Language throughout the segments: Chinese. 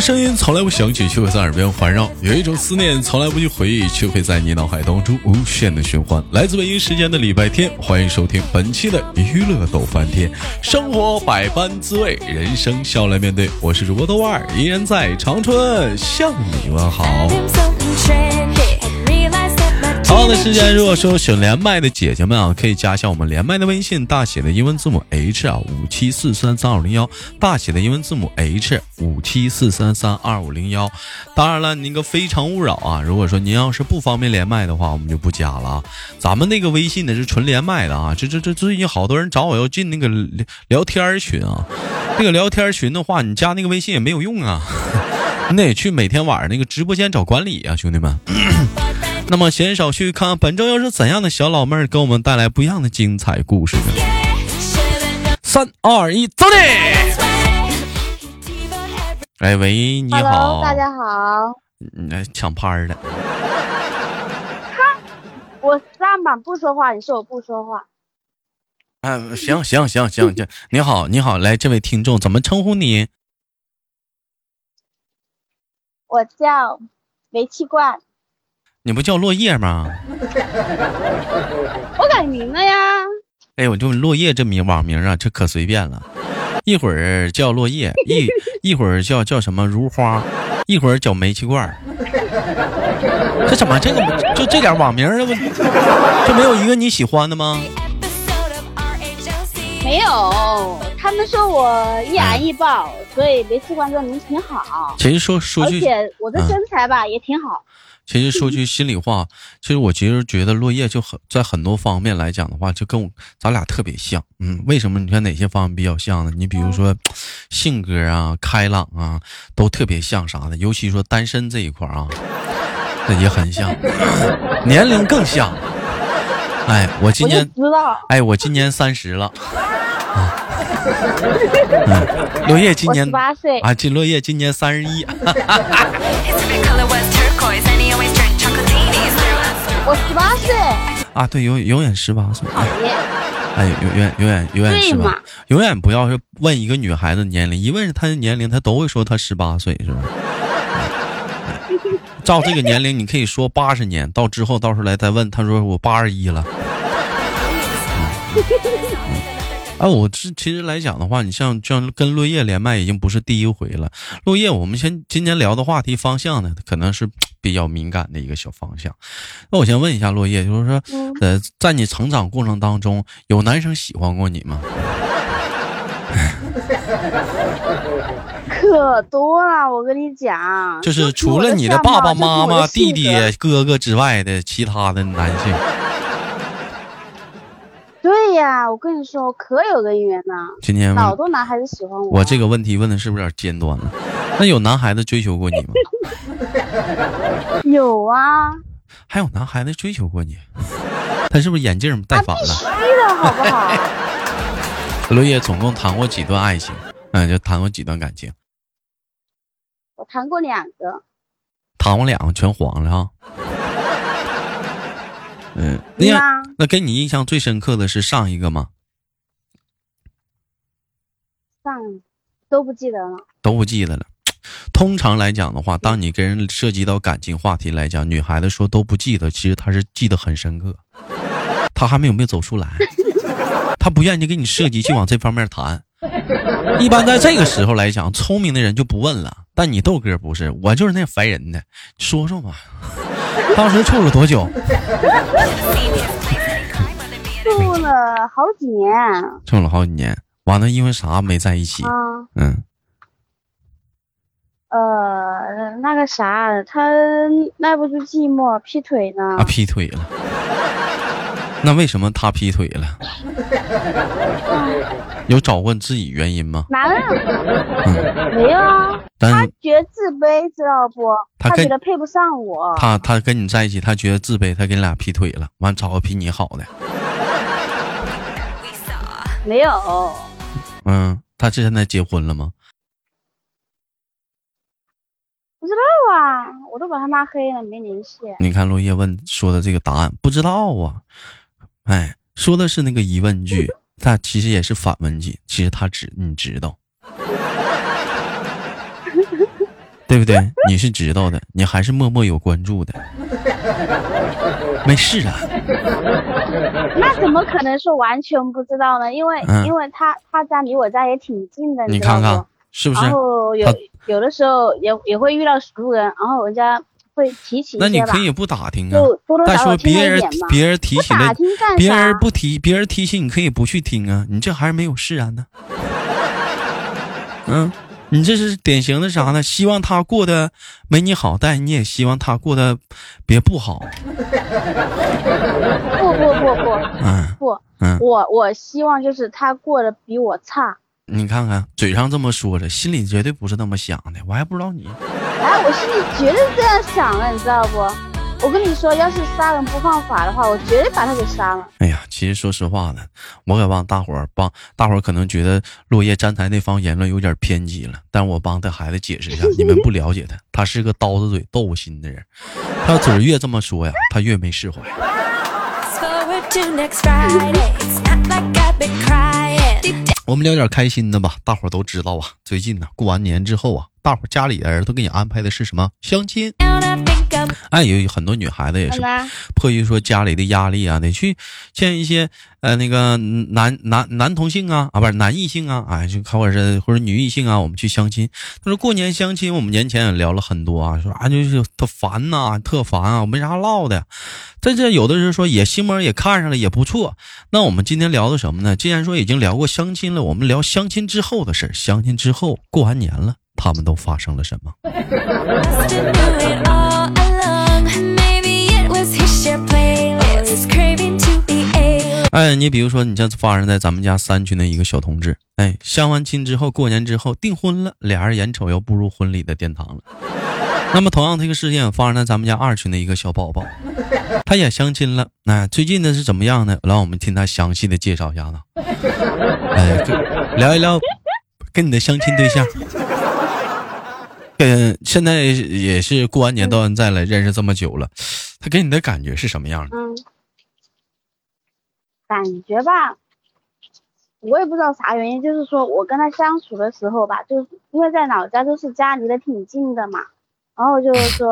声音从来不想起，却会在耳边环绕；有一种思念从来不去回忆，却会在你脑海当中无限的循环。来自北京时间的礼拜天，欢迎收听本期的娱乐逗翻天，生活百般滋味，人生笑来面对。我是主播豆瓣，依然在长春向你问好。的时间，如果说想连麦的姐姐们啊，可以加一下我们连麦的微信，大写的英文字母 H 啊，五七四三三二五零幺，大写的英文字母 H 五七四三三二五零幺。当然了，那个非诚勿扰啊，如果说您要是不方便连麦的话，我们就不加了啊。咱们那个微信呢是纯连麦的啊，这这这最近好多人找我要进那个聊天群啊，那个聊天群的话，你加那个微信也没有用啊，你得去每天晚上那个直播间找管理啊，兄弟们。那么闲少叙，看本周又是怎样的小老妹儿给我们带来不一样的精彩故事呢？三二一，走你！哎喂，你好，大家好。来，抢拍的。我上板不说话，你说我不说话。嗯，行行行行行，你好你好，来这位听众怎么称呼你？我叫煤气罐。你不叫落叶吗？我改名了呀！哎，我就落叶这名网名啊，这可随便了，一会儿叫落叶，一一会儿叫叫什么如花，一会儿叫煤气罐这怎么这个就这点网名这？不就没有一个你喜欢的吗？没有，他们说我易燃易爆，所以煤气罐这个名挺好。其实说说句，而且我的身材吧也挺好。其实说句心里话，其实我其实觉得落叶就很在很多方面来讲的话，就跟我咱俩特别像。嗯，为什么？你看哪些方面比较像呢？你比如说性格啊、开朗啊，都特别像啥的。尤其说单身这一块啊，那也很像。年龄更像。哎，我今年哎，我今年三十了。落叶今年八岁啊，金落叶今年三十一。我十八岁啊，对，永永远十八岁。哎，永远永远永远十八，永远不要是问一个女孩子年龄，一问她的年龄，她都会说她十八岁，是吧？照这个年龄，你可以说八十年，到之后到时候来再问，她说我八十一了。啊，我这其实来讲的话，你像像跟落叶连麦已经不是第一回了。落叶，我们先今天聊的话题方向呢，可能是比较敏感的一个小方向。那我先问一下落叶，就是说，呃，在你成长过程当中，有男生喜欢过你吗？可多了，我跟你讲，就是除了你的爸爸妈妈、弟弟、哥哥之外的其他的男性。我跟你说，可有个缘呢。今天好多男孩子喜欢我。我这个问题问的是不是有点尖端了？那有男孩子追求过你吗？有啊。还有男孩子追求过你？他是不是眼镜戴反了？必须的好不好？罗叶总共谈过几段爱情？嗯，就谈过几段感情？我谈过两个。谈过两个全黄了哈。嗯，那样，那给你印象最深刻的是上一个吗？上都不记得了，都不记得了。通常来讲的话，当你跟人涉及到感情话题来讲，女孩子说都不记得，其实她是记得很深刻，她还没有没有走出来，她不愿意跟你涉及去往这方面谈。一般在这个时候来讲，聪明的人就不问了。但你豆哥不是，我就是那烦人的，说说嘛。当时处了多久？处了好几年。处了好几年，完了因为啥没在一起？嗯。呃，那个啥，他耐不住寂寞，劈腿呢。啊，劈腿了。那为什么他劈腿了？有找过自己原因吗？男人，没有啊。他觉得自卑，知道不？他觉得配不上我。他他跟你在一起，他觉得自卑，他跟你俩劈腿了，完找个比你好的。没有。嗯，他是现在结婚了吗？不知道啊，我都把他拉黑了，没联系。你看落叶问说的这个答案，不知道啊。哎，说的是那个疑问句，他其实也是反问句，其实他知你知道。对不对？你是知道的，你还是默默有关注的。没事啊。那怎么可能说完全不知道呢？因为因为他他家离我家也挺近的，你看看是不是？然后有有的时候也也会遇到熟人，然后人家会提起那你可以不打听啊。再说别人别人提起了，别人不提别人提起你可以不去听啊。你这还是没有释然呢。嗯。你这是典型的啥呢？希望他过得没你好，但你也希望他过得别不好。不不不不，嗯不，嗯，我我希望就是他过得比我差。你看看，嘴上这么说着，心里绝对不是那么想的。我还不知道你。哎，我心里绝对这样想了，你知道不？我跟你说，要是杀人不犯法的话，我绝对把他给杀了。哎呀，其实说实话呢，我可帮大伙儿帮大伙儿可能觉得落叶站台那方言论有点偏激了，但我帮这孩子解释一下，你们不了解他，他是个刀子嘴豆腐心的人，他嘴越这么说呀，他越没释怀。我们聊点开心的吧，大伙都知道啊，最近呢过完年之后啊，大伙家里人都给你安排的是什么相亲。哎，有很多女孩子也是迫于说家里的压力啊，得去见一些呃那个男男男同性啊啊，不是男异性啊，哎，就或者是或者女异性啊，我们去相亲。他说过年相亲，我们年前也聊了很多啊，说啊就是特烦呐，特烦啊，没啥唠的。在这有的人说也心门也看上了，也不错。那我们今天聊的什么呢？既然说已经聊过相亲了，我们聊相亲之后的事。相亲之后过完年了，他们都发生了什么？哎，你比如说，你像发生在咱们家三群的一个小同志，哎，相完亲之后，过年之后订婚了，俩人眼瞅要步入婚礼的殿堂了。那么，同样这个事件发生在咱们家二群的一个小宝宝，他也相亲了。那最近呢是怎么样呢？让我们听他详细的介绍一下子。哎，聊一聊跟你的相亲对象。嗯，现在也是过完年到现在了，认识这么久了，他给你的感觉是什么样的？感觉吧，我也不知道啥原因，就是说我跟他相处的时候吧，就是因为在老家都是家离得挺近的嘛，然后就是说，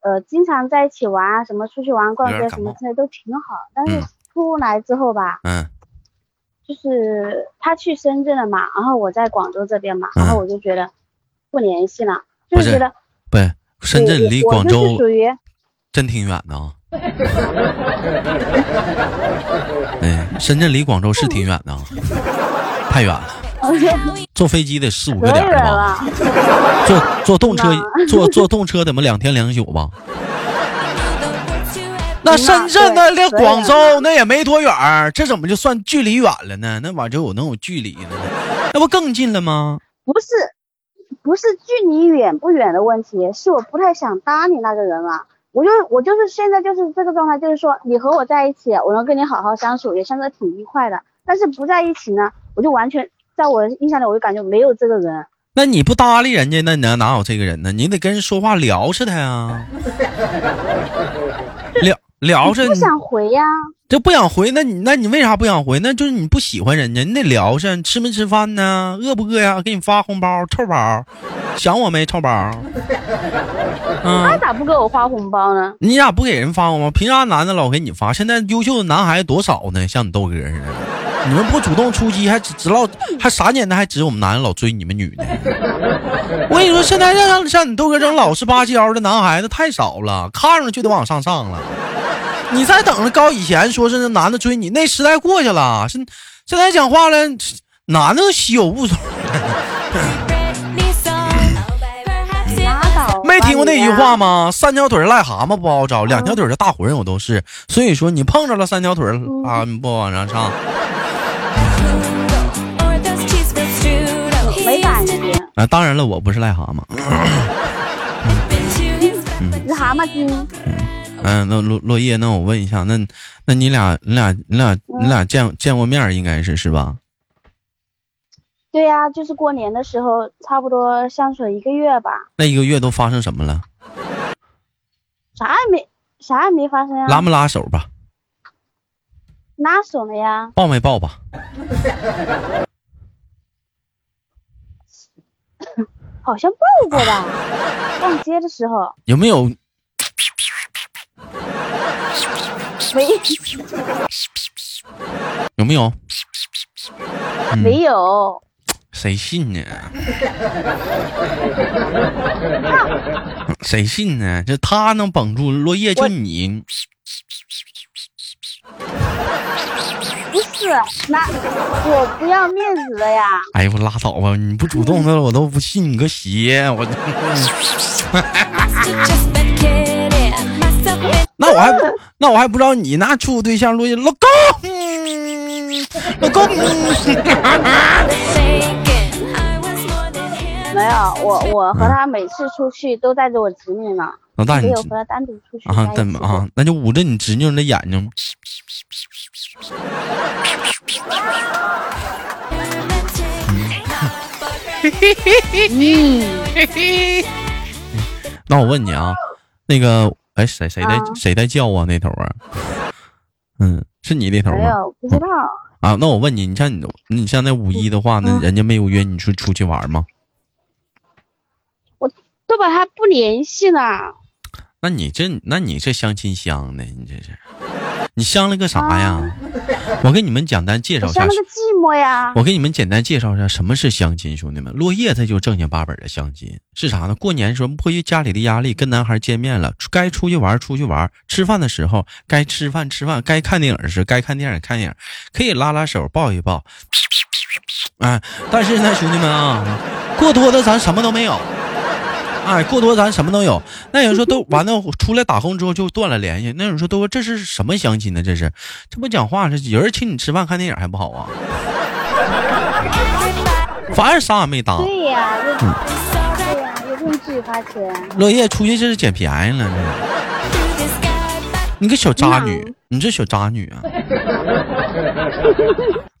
呃，经常在一起玩啊，什么出去玩、逛街什么之类都挺好。但是出来之后吧，嗯，就是他去深圳了嘛，然后我在广州这边嘛，然后我就觉得。不联系了，就是觉得不，深圳离广州真挺远的啊。哎，深圳离广州是挺远的，太远了，坐飞机得四五个点吧？坐坐动车，坐坐动车怎么两天两宿吧？那深圳那离广州那也没多远，这怎么就算距离远了呢？那玩意就有能有距离呢，那不更近了吗？不是。不是距离远不远的问题，是我不太想搭理那个人了。我就我就是现在就是这个状态，就是说你和我在一起，我能跟你好好相处，也相处挺愉快的。但是不在一起呢，我就完全在我的印象里，我就感觉没有这个人。那你不搭理人家，那哪哪有这个人呢？你得跟人说话聊着他呀，聊聊着。不想回呀。这不想回，那你那你为啥不想回？那就是你不喜欢人家，你得聊上，吃没吃饭呢？饿不饿呀？给你发红包，臭宝，想我没？臭宝，他咋不给我发红包呢？你咋不给人发红包？凭啥男的老给你发？现在优秀的男孩子多少呢？像你豆哥似的，你们不主动出击，还指老还啥年代还指我们男人老追你们女的？我跟你说，现在像像你豆哥这种老实巴交的男孩子太少了，看上去就往上上了。你再等着高以前说是那男的追你，那时代过去了。现现在讲话了，男的稀有物种？没听过那句话吗？三条腿癞蛤蟆不好找，两条腿的大活人我都是。所以说你碰着了三条腿啊，不往上上。啊，当然了，我不是癞蛤蟆。癞蛤蟆精。嗯，那落落叶，那我问一下，那那你俩，你俩，你俩，你俩见见过面，应该是是吧？对呀，就是过年的时候，差不多相处一个月吧。那一个月都发生什么了？啥也没，啥也没发生呀。拉没拉手吧？拉手了呀。抱没抱吧？好像抱过吧，逛街的时候有没有？没有没有？没有。谁信呢？谁信呢？就他能绑住落叶，就你。不是，那我不要面子的呀。哎呦，我拉倒吧！你不主动的，我都不信你个邪！我。那我还那我还不知道你那处对象录音老公，老公。没有，我我和他每次出去都带着我侄女呢。老大，你有单独出去。啊，对啊，那就捂着你侄女的眼睛。那我问你啊，那个，哎，谁谁在谁在叫啊？那头啊？嗯，是你那头吗？没有，不知道。啊，那我问你，你像你，你像那五一的话，那人家没有约你出出去玩吗？我都把他不联系了。那你这，那你这相亲相的，你这是。你相了个啥呀？我给你们简单介绍一下。相了个寂寞呀。我给你们简单介绍一下什么是相亲，兄弟们。落叶他就正经八本的相亲，是啥呢？过年时候迫于家里的压力，跟男孩见面了，该出去玩出去玩，吃饭的时候该吃饭吃饭，该看电影时该看电影看电影，可以拉拉手抱一抱。哎，但是呢，兄弟们啊，过多的咱什么都没有。哎，过多咱什么都有。那有人说都完了，出来打工之后就断了联系。那有人说都这是什么相亲呢？这是，这不讲话是有人请你吃饭看电影还不好啊？反正啥也没搭。对呀，嗯，对呀，又不用自己花钱。落叶出去这是捡便宜了，你个小渣女，你这小渣女啊！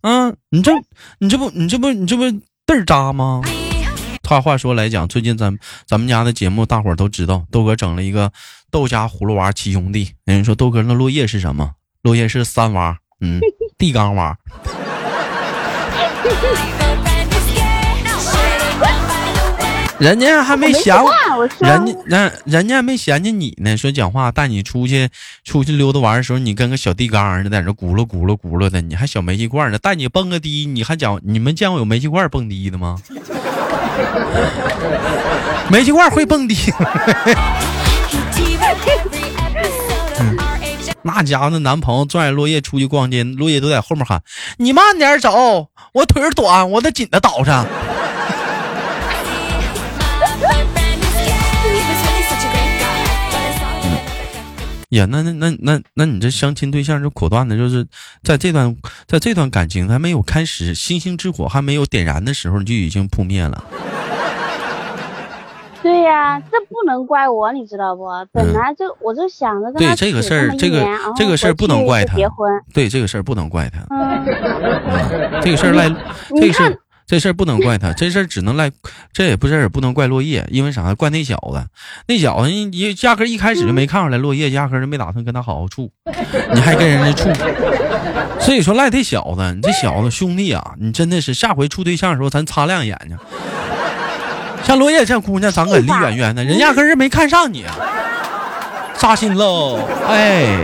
啊，你这你这不你这不你这不嘚儿渣吗？话话说来讲，最近咱咱们家的节目，大伙儿都知道，豆哥整了一个豆家葫芦娃七兄弟。人说豆哥那落叶是什么？落叶是三娃，嗯，地缸娃。人家还没嫌我，人家人人家还没嫌弃你呢。说讲话带你出去出去溜达玩的时候，你跟个小地缸似的，在这咕噜咕噜咕噜的，你还小煤气罐呢。带你蹦个迪，你还讲你们见过有煤气罐蹦迪的吗？煤气罐会蹦迪，那家伙那男朋友拽着落叶出去逛街，落叶都在后面喊：“你慢点走，我腿短，我得紧着倒上。”呀，那那那那那你这相亲对象就果断的，就是在这段在这段感情还没有开始，星星之火还没有点燃的时候，你就已经扑灭了。对呀，这不能怪我，你知道不？本来就我就想着对这个事儿，这个这个事儿不能怪他。结婚，对这个事儿不能怪他。嗯，这个事儿赖，这个事儿这事儿不能怪他，这事儿只能赖，这也不是也不能怪落叶，因为啥？怪那小子，那小子一压根一开始就没看出来，落叶压根就没打算跟他好好处，你还跟人家处，所以说赖这小子，你这小子兄弟啊，你真的是下回处对象的时候咱擦亮眼睛。像落叶这姑娘，咱可离远远的，人压根儿没看上你，扎心喽！哎，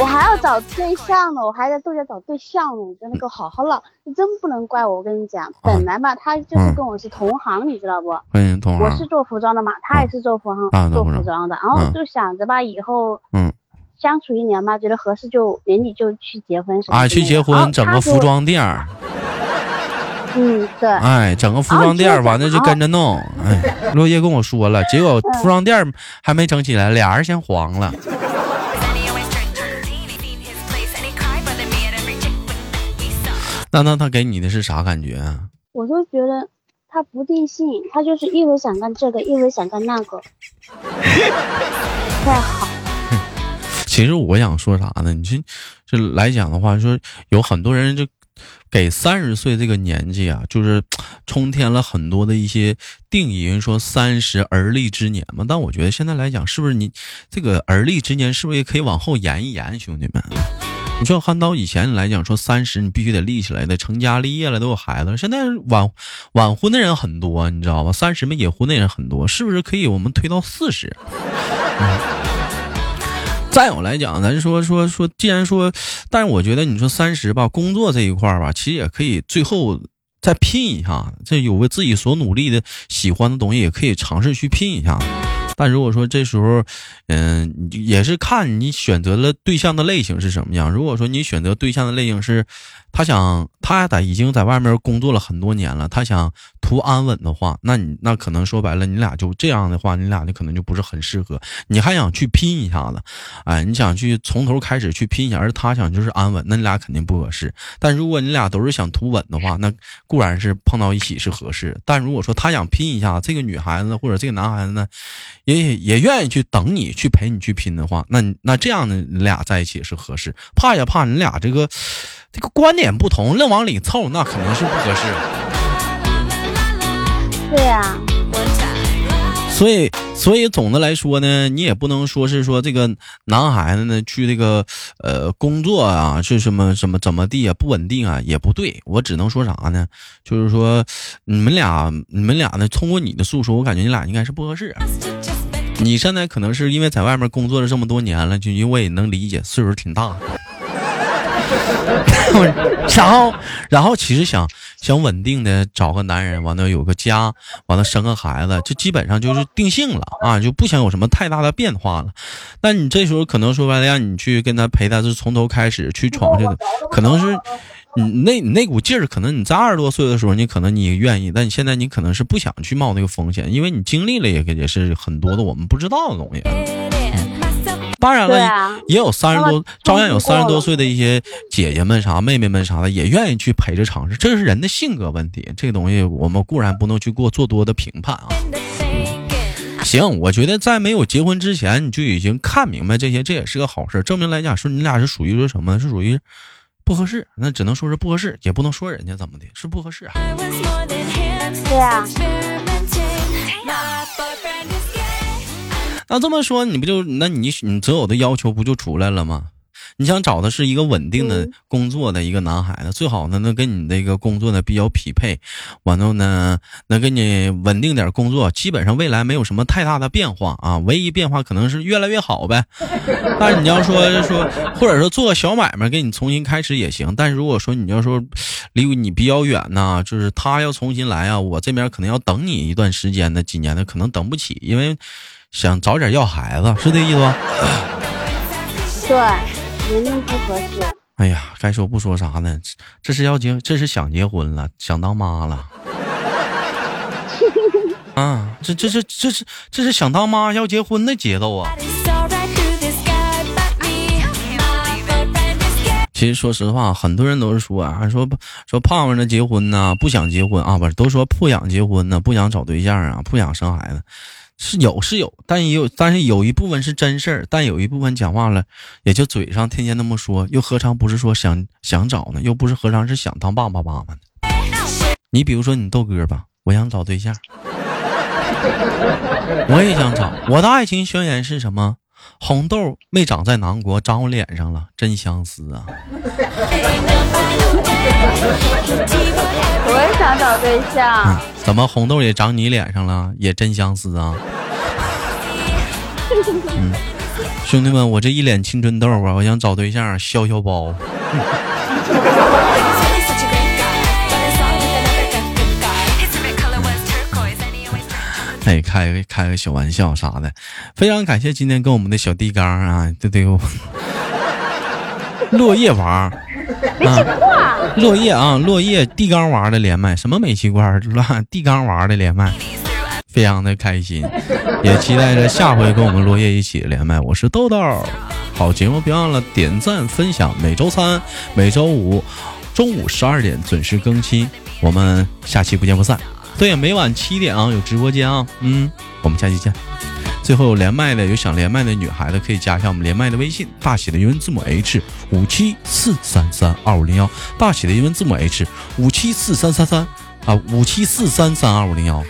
我还要找对象呢，我还在豆家找对象呢，你真的给我好好唠，你真不能怪我。我跟你讲，本来吧，他就是跟我是同行，你知道不？嗯，同行。我是做服装的嘛，他也是做服装，做服装的。然后就想着吧，以后嗯，相处一年吧，觉得合适就年底就去结婚什么啊，去结婚，整个服装店儿。嗯，对，哎，整个服装店完了就跟着弄。哎，落叶跟我说了，结果服装店还没整起来，俩人先黄了。那那他给你的是啥感觉啊？我就觉得他不定性，他就是一会想干这个，一会想干那个，太好。其实我想说啥呢？你这这来讲的话，说有很多人就。给三十岁这个年纪啊，就是冲天了很多的一些定义。人说三十而立之年嘛，但我觉得现在来讲，是不是你这个而立之年，是不是也可以往后延一延，兄弟们？你说按到以前来讲，说三十你必须得立起来的，成家立业了，都有孩子。现在晚晚婚的人很多，你知道吧？三十没结婚的人很多，是不是可以我们推到四十？再有来讲，咱说说说，既然说，但是我觉得你说三十吧，工作这一块吧，其实也可以最后再拼一下，这有个自己所努力的喜欢的东西，也可以尝试去拼一下。但如果说这时候，嗯，也是看你选择了对象的类型是什么样。如果说你选择对象的类型是，他想他在已经在外面工作了很多年了，他想图安稳的话，那你那可能说白了，你俩就这样的话，你俩就可能就不是很适合。你还想去拼一下子，哎，你想去从头开始去拼一下，而他想就是安稳，那你俩肯定不合适。但如果你俩都是想图稳的话，那固然是碰到一起是合适。但如果说他想拼一下，这个女孩子或者这个男孩子呢？也也愿意去等你去陪你去拼的话，那那这样的你俩在一起是合适。怕也怕你俩这个这个观点不同，愣往里凑，那肯定是不合适。对呀。所以，所以总的来说呢，你也不能说是说这个男孩子呢去这个呃工作啊是什么什么怎么地啊不稳定啊也不对。我只能说啥呢？就是说你们俩你们俩呢，通过你的诉说，我感觉你俩应该是不合适。你现在可能是因为在外面工作了这么多年了，就因为我也能理解，岁数挺大。然后，然后其实想想稳定的找个男人，完了有个家，完了生个孩子，就基本上就是定性了啊，就不想有什么太大的变化了。那你这时候可能说白了，让你去跟他陪他，是从头开始去闯去的，可能是你那那股劲儿，可能你在二十多岁的时候，你可能你愿意，但你现在你可能是不想去冒那个风险，因为你经历了也也是很多的我们不知道的东西。当然了，也有三十多，照样有三十多岁的一些姐姐们啥、妹妹们啥的，也愿意去陪着尝试。这是人的性格问题，这个东西我们固然不能去过做多的评判啊。行，我觉得在没有结婚之前，你就已经看明白这些，这也是个好事。证明来讲，说你俩是属于说什么？是属于不合适，那只能说是不合适，也不能说人家怎么的，是不合适啊。对啊。那这么说，你不就那你你择偶的要求不就出来了吗？你想找的是一个稳定的工作的一个男孩子，最好呢能跟你那个工作呢比较匹配，完后呢能给你稳定点工作，基本上未来没有什么太大的变化啊，唯一变化可能是越来越好呗。但是你要说说，或者说做个小买卖给你重新开始也行。但是如果说你要说离你比较远呢，就是他要重新来啊，我这边可能要等你一段时间的，几年的可能等不起，因为。想早点要孩子，是这意思吧？对，年龄不合适。哎呀，该说不说啥呢？这是要结，这是想结婚了，想当妈了。啊，这这这这是这是想当妈要结婚的节奏啊！其实说实话，很多人都是说啊，说说胖胖的结婚呢，不想结婚啊，不是都说不想结婚呢，不想找对象啊，不想生孩子。是有是有，但也有，但是有一部分是真事儿，但有一部分讲话了，也就嘴上天天那么说，又何尝不是说想想找呢？又不是何尝是想当爸爸妈妈呢？你比如说你豆哥吧，我想找对象，我也想找。我的爱情宣言是什么？红豆没长在南国，长我脸上了，真相思啊！我也想找对象。怎么红豆也长你脸上了？也真相思啊！嗯，兄弟们，我这一脸青春痘啊！我想找对象消消包。哎，开个开个小玩笑啥的，非常感谢今天跟我们的小地缸啊，对对，落叶王。啊，落叶啊，落叶地缸娃的连麦，什么煤气罐？乱地缸娃的连麦，非常的开心，也期待着下回跟我们落叶一起连麦。我是豆豆，好节目别忘了点赞分享，每周三、每周五中午十二点准时更新，我们下期不见不散。对，每晚七点啊有直播间啊，嗯，我们下期见。最后有连麦的，有想连麦的女孩子可以加一下我们连麦的微信，大写的英文字母 H 五七四三三二五零幺，大写的英文字母 H 五七四三三三啊五七四三三二五零幺。